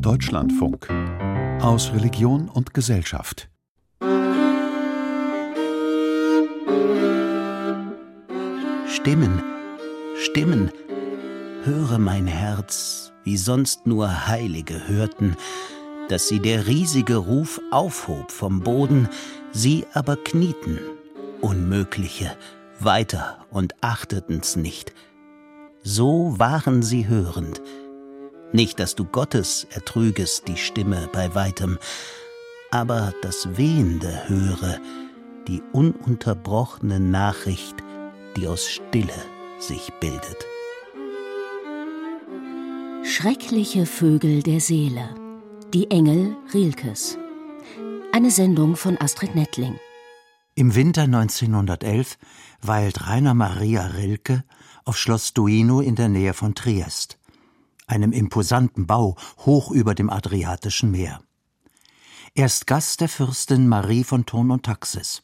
Deutschlandfunk aus Religion und Gesellschaft. Stimmen, Stimmen, höre mein Herz, wie sonst nur Heilige hörten, dass sie der riesige Ruf aufhob vom Boden, sie aber knieten, Unmögliche, weiter und achteten's nicht. So waren sie hörend. Nicht, dass du Gottes ertrügest die Stimme bei weitem, aber das Wehende höre, die ununterbrochene Nachricht, die aus Stille sich bildet. Schreckliche Vögel der Seele. Die Engel Rilkes. Eine Sendung von Astrid Nettling. Im Winter 1911 weilt Rainer Maria Rilke auf Schloss Duino in der Nähe von Triest, einem imposanten Bau hoch über dem Adriatischen Meer. Er ist Gast der Fürstin Marie von Thurn und Taxis.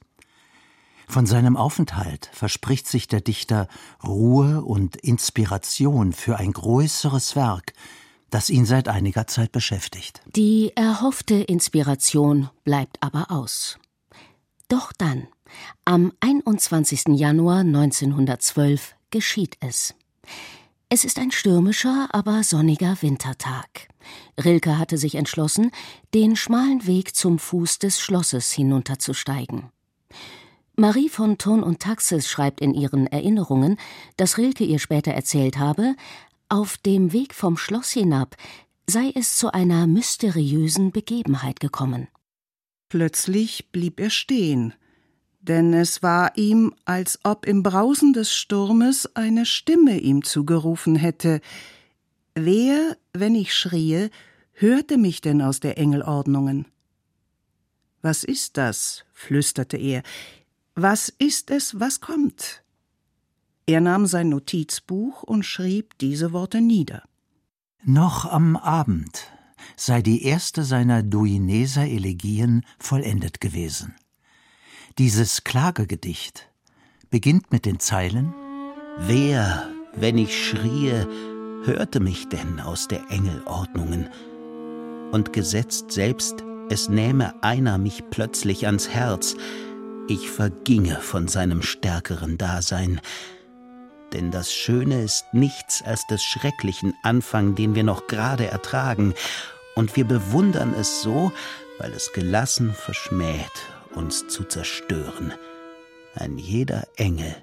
Von seinem Aufenthalt verspricht sich der Dichter Ruhe und Inspiration für ein größeres Werk, das ihn seit einiger Zeit beschäftigt. Die erhoffte Inspiration bleibt aber aus. Doch dann, am 21. Januar 1912, geschieht es. Es ist ein stürmischer, aber sonniger Wintertag. Rilke hatte sich entschlossen, den schmalen Weg zum Fuß des Schlosses hinunterzusteigen. Marie von Thurn und Taxis schreibt in ihren Erinnerungen, dass Rilke ihr später erzählt habe, auf dem Weg vom Schloss hinab sei es zu einer mysteriösen Begebenheit gekommen. Plötzlich blieb er stehen, denn es war ihm, als ob im Brausen des Sturmes eine Stimme ihm zugerufen hätte Wer, wenn ich schrie, hörte mich denn aus der Engelordnungen? Was ist das? flüsterte er. Was ist es, was kommt? Er nahm sein Notizbuch und schrieb diese Worte nieder. Noch am Abend, sei die erste seiner Duineser Elegien vollendet gewesen. Dieses Klagegedicht beginnt mit den Zeilen Wer, wenn ich schrie, hörte mich denn aus der Engelordnungen? Und gesetzt selbst, es nähme einer mich plötzlich ans Herz, ich verginge von seinem stärkeren Dasein, denn das Schöne ist nichts als des schrecklichen Anfang, den wir noch gerade ertragen, und wir bewundern es so, weil es gelassen verschmäht, uns zu zerstören. Ein jeder Engel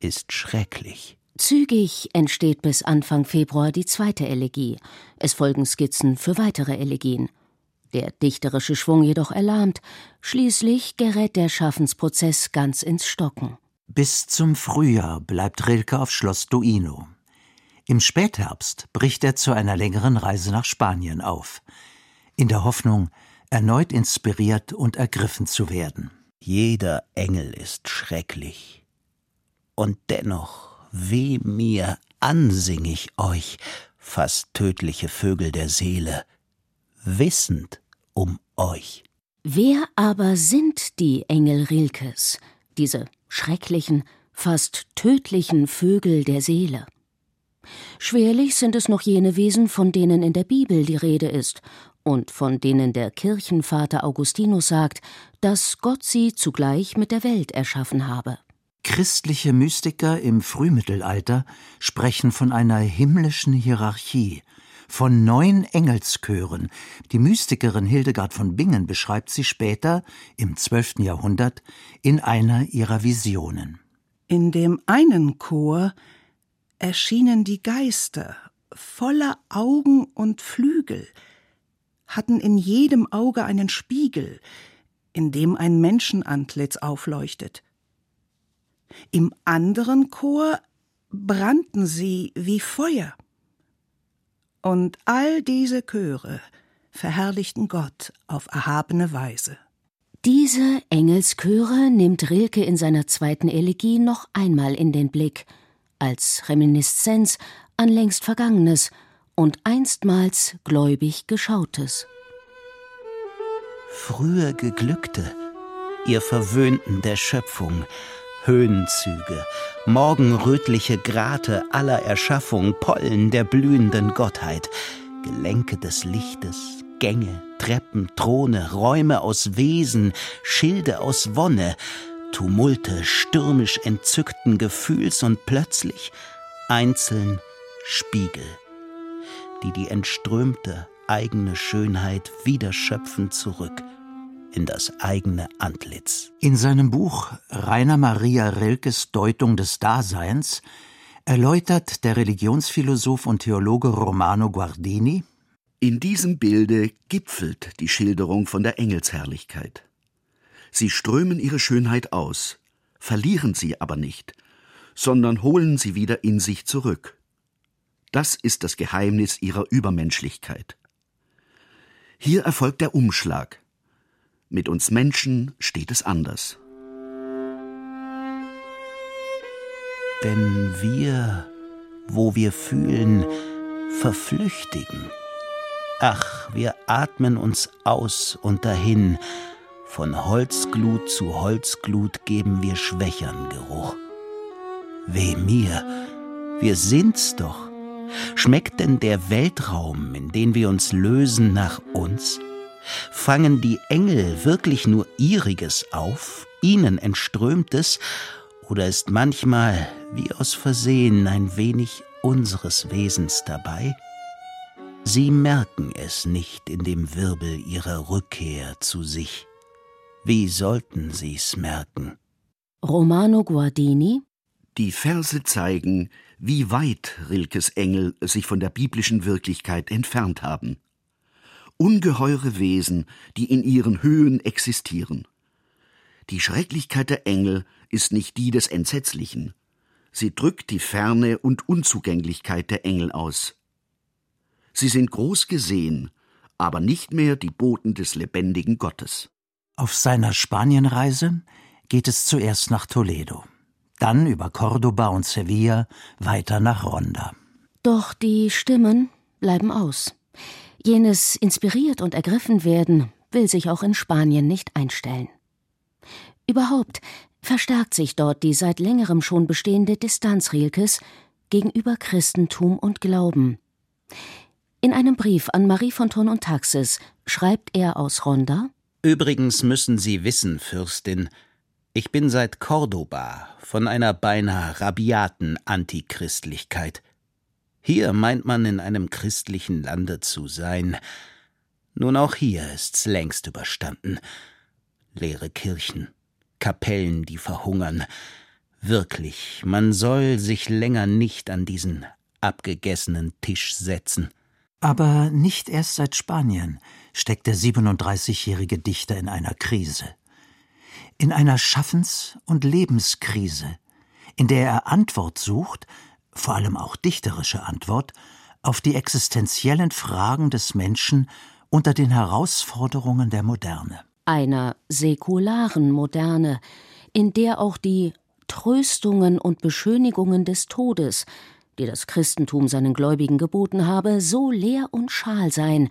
ist schrecklich. Zügig entsteht bis Anfang Februar die zweite Elegie. Es folgen Skizzen für weitere Elegien. Der dichterische Schwung jedoch erlahmt. Schließlich gerät der Schaffensprozess ganz ins Stocken. Bis zum Frühjahr bleibt Rilke auf Schloss Duino. Im Spätherbst bricht er zu einer längeren Reise nach Spanien auf, in der Hoffnung, erneut inspiriert und ergriffen zu werden. Jeder Engel ist schrecklich. Und dennoch, weh mir, ansing ich euch, fast tödliche Vögel der Seele, wissend um euch. Wer aber sind die Engel Rilkes, diese schrecklichen, fast tödlichen Vögel der Seele. Schwerlich sind es noch jene Wesen, von denen in der Bibel die Rede ist und von denen der Kirchenvater Augustinus sagt, dass Gott sie zugleich mit der Welt erschaffen habe. Christliche Mystiker im Frühmittelalter sprechen von einer himmlischen Hierarchie, von neun Engelschören. Die Mystikerin Hildegard von Bingen beschreibt sie später, im 12. Jahrhundert, in einer ihrer Visionen. In dem einen Chor erschienen die Geister, voller Augen und Flügel, hatten in jedem Auge einen Spiegel, in dem ein Menschenantlitz aufleuchtet. Im anderen Chor brannten sie wie Feuer. Und all diese Chöre verherrlichten Gott auf erhabene Weise. Diese Engelschöre nimmt Rilke in seiner zweiten Elegie noch einmal in den Blick, als Reminiszenz an längst Vergangenes und einstmals gläubig Geschautes. Frühe Geglückte, ihr Verwöhnten der Schöpfung, Höhenzüge, morgenrötliche Grate aller Erschaffung, Pollen der blühenden Gottheit, Gelenke des Lichtes, Gänge, Treppen, Throne, Räume aus Wesen, Schilde aus Wonne, Tumulte stürmisch entzückten Gefühls und plötzlich einzeln Spiegel, die die entströmte eigene Schönheit wieder schöpfen zurück in das eigene Antlitz. In seinem Buch Rainer Maria Rilkes Deutung des Daseins erläutert der Religionsphilosoph und Theologe Romano Guardini In diesem Bilde gipfelt die Schilderung von der Engelsherrlichkeit. Sie strömen ihre Schönheit aus, verlieren sie aber nicht, sondern holen sie wieder in sich zurück. Das ist das Geheimnis ihrer Übermenschlichkeit. Hier erfolgt der Umschlag. Mit uns Menschen steht es anders. Denn wir, wo wir fühlen, verflüchtigen. Ach, wir atmen uns aus und dahin, von Holzglut zu Holzglut geben wir schwächern Geruch. Weh mir, wir sind's doch. Schmeckt denn der Weltraum, in den wir uns lösen, nach uns? Fangen die Engel wirklich nur ihriges auf, ihnen entströmtes, oder ist manchmal, wie aus Versehen, ein wenig unseres Wesens dabei? Sie merken es nicht in dem Wirbel ihrer Rückkehr zu sich. Wie sollten sie's merken? Romano Guardini Die Verse zeigen, wie weit Rilkes Engel sich von der biblischen Wirklichkeit entfernt haben. Ungeheure Wesen, die in ihren Höhen existieren. Die Schrecklichkeit der Engel ist nicht die des Entsetzlichen. Sie drückt die Ferne und Unzugänglichkeit der Engel aus. Sie sind groß gesehen, aber nicht mehr die Boten des lebendigen Gottes. Auf seiner Spanienreise geht es zuerst nach Toledo, dann über Cordoba und Sevilla weiter nach Ronda. Doch die Stimmen bleiben aus. Jenes inspiriert und ergriffen werden will sich auch in Spanien nicht einstellen. Überhaupt verstärkt sich dort die seit längerem schon bestehende Distanz Rilkes gegenüber Christentum und Glauben. In einem Brief an Marie von Thurn und Taxis schreibt er aus Ronda Übrigens müssen Sie wissen, Fürstin, ich bin seit Cordoba von einer beinahe rabiaten Antichristlichkeit. Hier meint man in einem christlichen Lande zu sein. Nun auch hier ist's längst überstanden. Leere Kirchen, Kapellen, die verhungern. Wirklich, man soll sich länger nicht an diesen abgegessenen Tisch setzen. Aber nicht erst seit Spanien steckt der 37-jährige Dichter in einer Krise. In einer Schaffens- und Lebenskrise, in der er Antwort sucht, vor allem auch dichterische Antwort, auf die existenziellen Fragen des Menschen unter den Herausforderungen der Moderne. einer säkularen Moderne, in der auch die Tröstungen und Beschönigungen des Todes, die das Christentum seinen Gläubigen geboten habe, so leer und schal seien,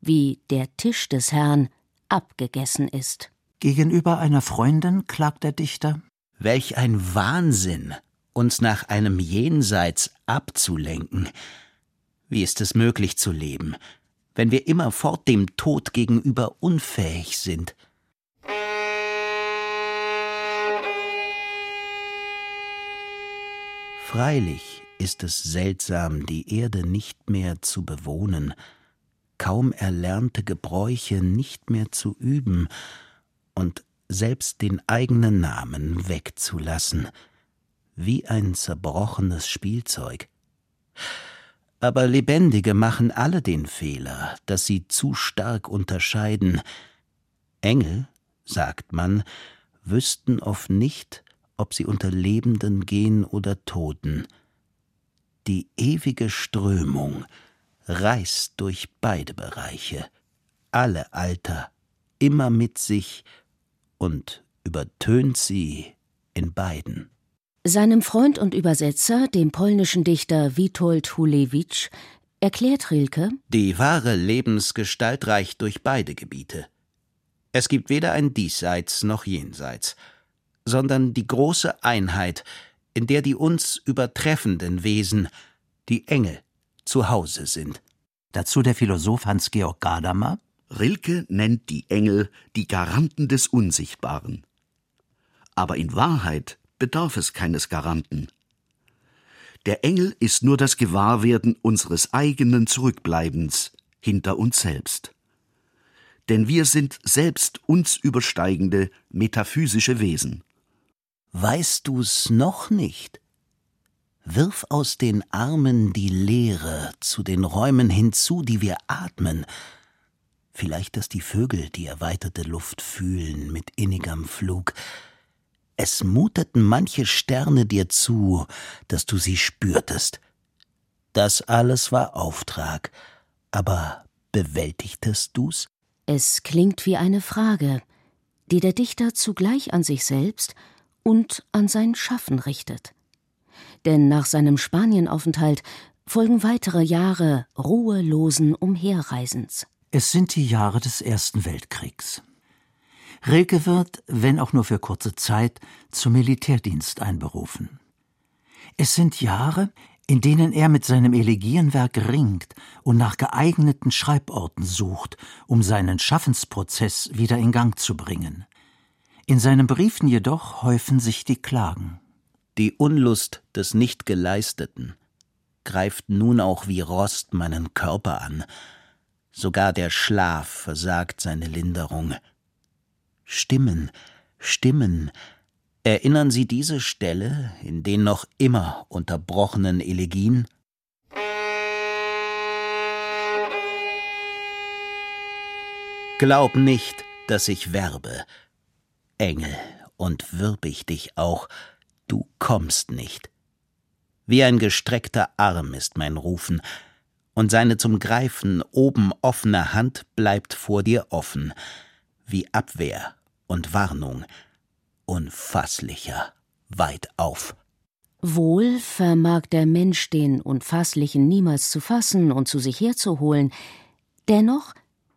wie der Tisch des Herrn abgegessen ist. Gegenüber einer Freundin klagt der Dichter Welch ein Wahnsinn, uns nach einem Jenseits abzulenken. Wie ist es möglich zu leben, wenn wir immerfort dem Tod gegenüber unfähig sind? Freilich ist es seltsam, die Erde nicht mehr zu bewohnen, kaum erlernte Gebräuche nicht mehr zu üben und selbst den eigenen Namen wegzulassen, wie ein zerbrochenes Spielzeug. Aber Lebendige machen alle den Fehler, dass sie zu stark unterscheiden. Engel, sagt man, wüssten oft nicht, ob sie unter Lebenden gehen oder Toten. Die ewige Strömung reißt durch beide Bereiche, alle Alter, immer mit sich und übertönt sie in beiden. Seinem Freund und Übersetzer, dem polnischen Dichter Witold Hulewicz, erklärt Rilke, Die wahre Lebensgestalt reicht durch beide Gebiete. Es gibt weder ein Diesseits noch Jenseits, sondern die große Einheit, in der die uns übertreffenden Wesen, die Engel, zu Hause sind. Dazu der Philosoph Hans-Georg Gadamer. Rilke nennt die Engel die Garanten des Unsichtbaren. Aber in Wahrheit bedarf es keines Garanten. Der Engel ist nur das Gewahrwerden unseres eigenen Zurückbleibens hinter uns selbst. Denn wir sind selbst uns übersteigende metaphysische Wesen. Weißt du's noch nicht? Wirf aus den Armen die Leere zu den Räumen hinzu, die wir atmen. Vielleicht, dass die Vögel die erweiterte Luft fühlen mit innigem Flug. Es muteten manche Sterne dir zu, dass du sie spürtest. Das alles war Auftrag, aber bewältigtest du's? Es klingt wie eine Frage, die der Dichter zugleich an sich selbst und an sein Schaffen richtet. Denn nach seinem Spanienaufenthalt folgen weitere Jahre ruhelosen Umherreisens. Es sind die Jahre des Ersten Weltkriegs. Rilke wird, wenn auch nur für kurze Zeit, zum Militärdienst einberufen. Es sind Jahre, in denen er mit seinem Elegienwerk ringt und nach geeigneten Schreiborten sucht, um seinen Schaffensprozess wieder in Gang zu bringen. In seinen Briefen jedoch häufen sich die Klagen. Die Unlust des Nichtgeleisteten greift nun auch wie Rost meinen Körper an. Sogar der Schlaf versagt seine Linderung. Stimmen, Stimmen, erinnern Sie diese Stelle in den noch immer unterbrochenen Elegien? Glaub nicht, dass ich werbe, Engel, und wirb ich dich auch, du kommst nicht. Wie ein gestreckter Arm ist mein Rufen, und seine zum Greifen oben offene Hand bleibt vor dir offen, wie Abwehr und Warnung, unfasslicher, weit auf. Wohl vermag der Mensch den Unfasslichen niemals zu fassen und zu sich herzuholen, dennoch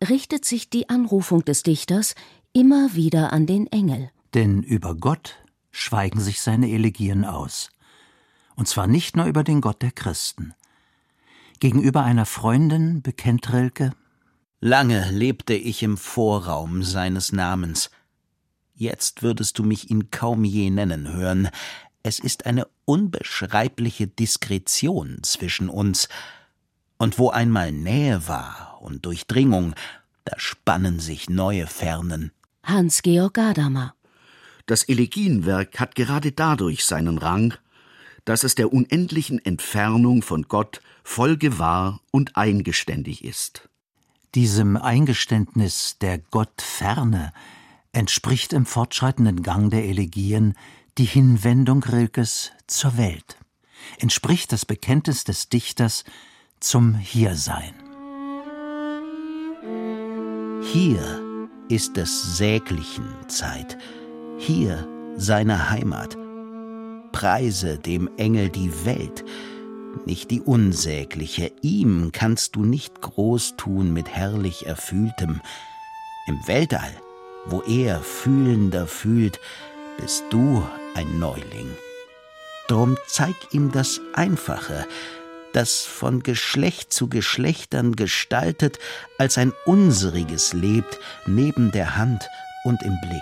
richtet sich die Anrufung des Dichters immer wieder an den Engel. Denn über Gott schweigen sich seine Elegien aus. Und zwar nicht nur über den Gott der Christen. Gegenüber einer Freundin bekennt Rilke Lange lebte ich im Vorraum seines Namens. Jetzt würdest du mich ihn kaum je nennen hören. Es ist eine unbeschreibliche Diskretion zwischen uns. Und wo einmal Nähe war und Durchdringung, da spannen sich neue Fernen. Hans-Georg Gadamer. Das Elegienwerk hat gerade dadurch seinen Rang, dass es der unendlichen Entfernung von Gott vollgewahr und eingeständig ist. Diesem Eingeständnis der Gottferne entspricht im fortschreitenden Gang der Elegien die Hinwendung Rilkes zur Welt, entspricht das Bekenntnis des Dichters zum Hiersein. Hier ist des Säglichen Zeit, hier seine Heimat. Preise dem Engel die Welt, nicht die unsägliche, ihm kannst du nicht groß tun mit herrlich Erfühltem. Im Weltall, wo er fühlender fühlt, bist du ein Neuling. Drum zeig ihm das Einfache, das von Geschlecht zu Geschlechtern gestaltet, als ein unseriges lebt, neben der Hand und im Blick.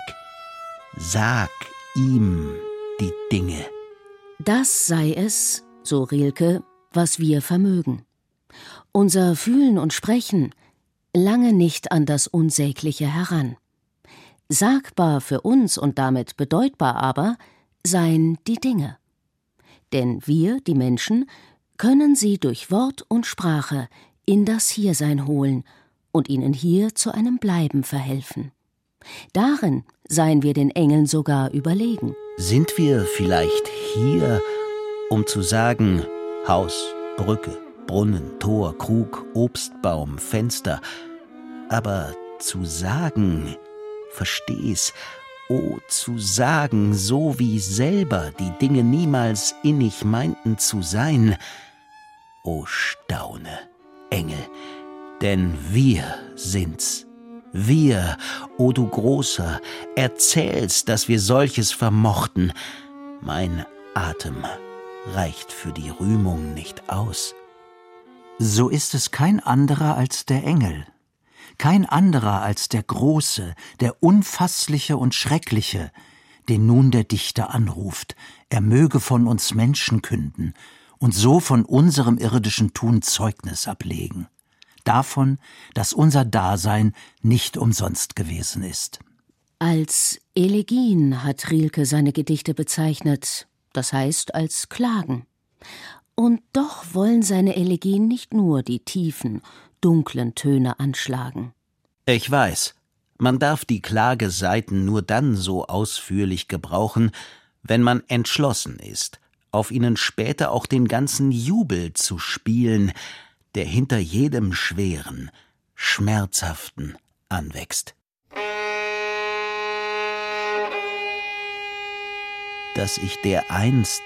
Sag ihm die Dinge. Das sei es, so Rilke, was wir vermögen. Unser Fühlen und Sprechen lange nicht an das Unsägliche heran. Sagbar für uns und damit bedeutbar aber seien die Dinge. Denn wir, die Menschen, können sie durch Wort und Sprache in das Hiersein holen und ihnen hier zu einem Bleiben verhelfen. Darin seien wir den Engeln sogar überlegen. Sind wir vielleicht hier, um zu sagen, Haus, Brücke, Brunnen, Tor, Krug, Obstbaum, Fenster, aber zu sagen, versteh's, oh, zu sagen, so wie selber die Dinge niemals innig meinten zu sein, o oh, staune, Engel, denn wir sind's. Wir, o oh du Großer, erzählst, dass wir solches vermochten. Mein Atem reicht für die Rühmung nicht aus. So ist es kein anderer als der Engel, kein anderer als der Große, der Unfassliche und Schreckliche, den nun der Dichter anruft, er möge von uns Menschen künden und so von unserem irdischen Tun Zeugnis ablegen, davon, dass unser Dasein nicht umsonst gewesen ist. Als Elegien hat Rilke seine Gedichte bezeichnet, das heißt als Klagen. Und doch wollen seine Elegien nicht nur die tiefen, dunklen Töne anschlagen. Ich weiß, man darf die Klageseiten nur dann so ausführlich gebrauchen, wenn man entschlossen ist, auf ihnen später auch den ganzen Jubel zu spielen, der hinter jedem schweren, schmerzhaften anwächst. Dass ich dereinst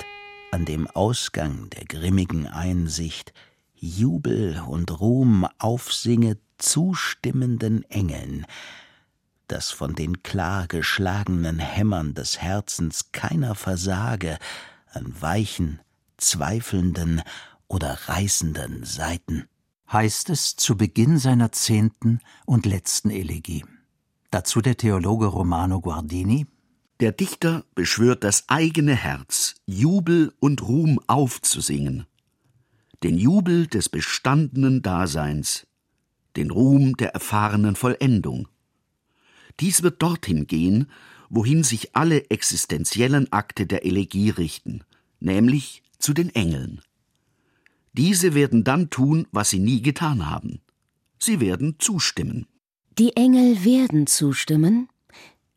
an dem Ausgang der grimmigen Einsicht Jubel und Ruhm aufsinge zustimmenden Engeln, dass von den klar geschlagenen Hämmern des Herzens keiner versage an weichen, zweifelnden oder reißenden Seiten. Heißt es zu Beginn seiner zehnten und letzten Elegie. Dazu der Theologe Romano Guardini. Der Dichter beschwört das eigene Herz, Jubel und Ruhm aufzusingen. Den Jubel des bestandenen Daseins, den Ruhm der erfahrenen Vollendung. Dies wird dorthin gehen, wohin sich alle existenziellen Akte der Elegie richten, nämlich zu den Engeln. Diese werden dann tun, was sie nie getan haben. Sie werden zustimmen. Die Engel werden zustimmen,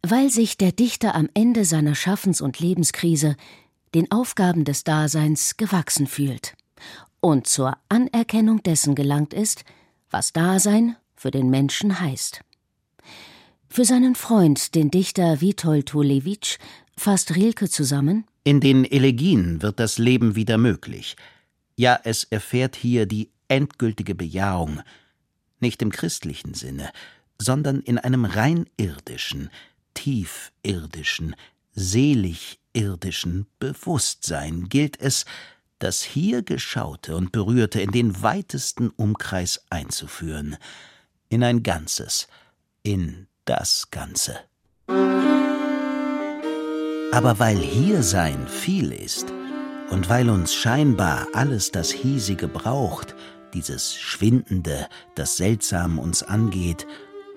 weil sich der Dichter am Ende seiner Schaffens- und Lebenskrise den Aufgaben des Daseins gewachsen fühlt und zur Anerkennung dessen gelangt ist, was Dasein für den Menschen heißt. Für seinen Freund, den Dichter Witold Tulewitsch, fasst Rilke zusammen In den Elegien wird das Leben wieder möglich. Ja, es erfährt hier die endgültige Bejahung, nicht im christlichen Sinne, sondern in einem rein irdischen, tiefirdischen, selig irdischen Bewusstsein gilt es, das hier Geschaute und Berührte in den weitesten Umkreis einzuführen, in ein Ganzes, in das Ganze. Aber weil Hiersein viel ist und weil uns scheinbar alles das Hiesige braucht, dieses Schwindende, das seltsam uns angeht,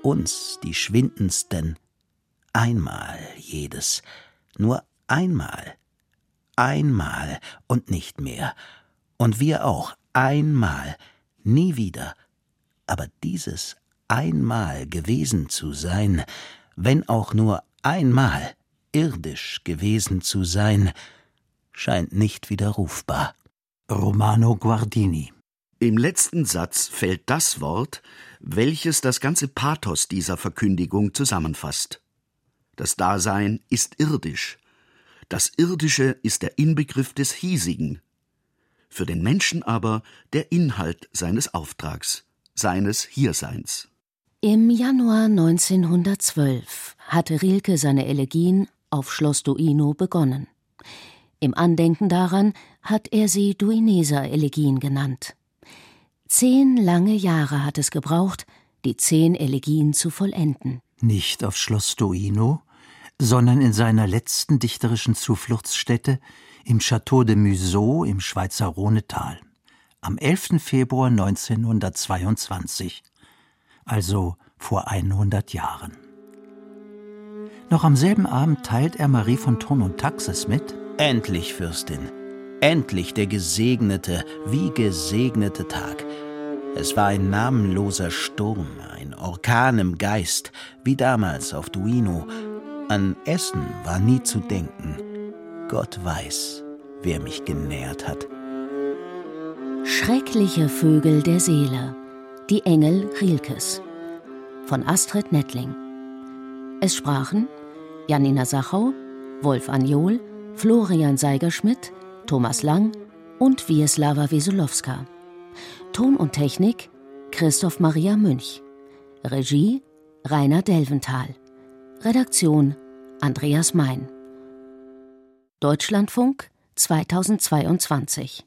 uns, die Schwindendsten, einmal jedes, nur einmal, einmal und nicht mehr, und wir auch einmal, nie wieder, aber dieses einmal gewesen zu sein, wenn auch nur einmal irdisch gewesen zu sein, scheint nicht widerrufbar. Romano Guardini. Im letzten Satz fällt das Wort, welches das ganze Pathos dieser Verkündigung zusammenfasst. Das Dasein ist irdisch. Das Irdische ist der Inbegriff des Hiesigen. Für den Menschen aber der Inhalt seines Auftrags, seines Hierseins. Im Januar 1912 hatte Rilke seine Elegien auf Schloss Duino begonnen. Im Andenken daran hat er sie Duineser Elegien genannt. Zehn lange Jahre hat es gebraucht, die zehn Elegien zu vollenden. Nicht auf Schloss Duino, sondern in seiner letzten dichterischen Zufluchtsstätte im Château de Museau im Schweizer Rhonetal am 11. Februar 1922 also vor 100 Jahren. Noch am selben Abend teilt er Marie von Thurn und Taxis mit: Endlich, Fürstin, endlich der gesegnete, wie gesegnete Tag. Es war ein namenloser Sturm, ein Orkan im Geist, wie damals auf Duino. An Essen war nie zu denken. Gott weiß, wer mich genährt hat. Schreckliche Vögel der Seele die Engel Rilkes von Astrid Nettling. Es sprachen Janina Sachau, Wolf Anjol, Florian Seigerschmidt, Thomas Lang und Wieslava Wesulowska. Ton und Technik Christoph Maria Münch. Regie Rainer Delventhal. Redaktion Andreas Mein. Deutschlandfunk 2022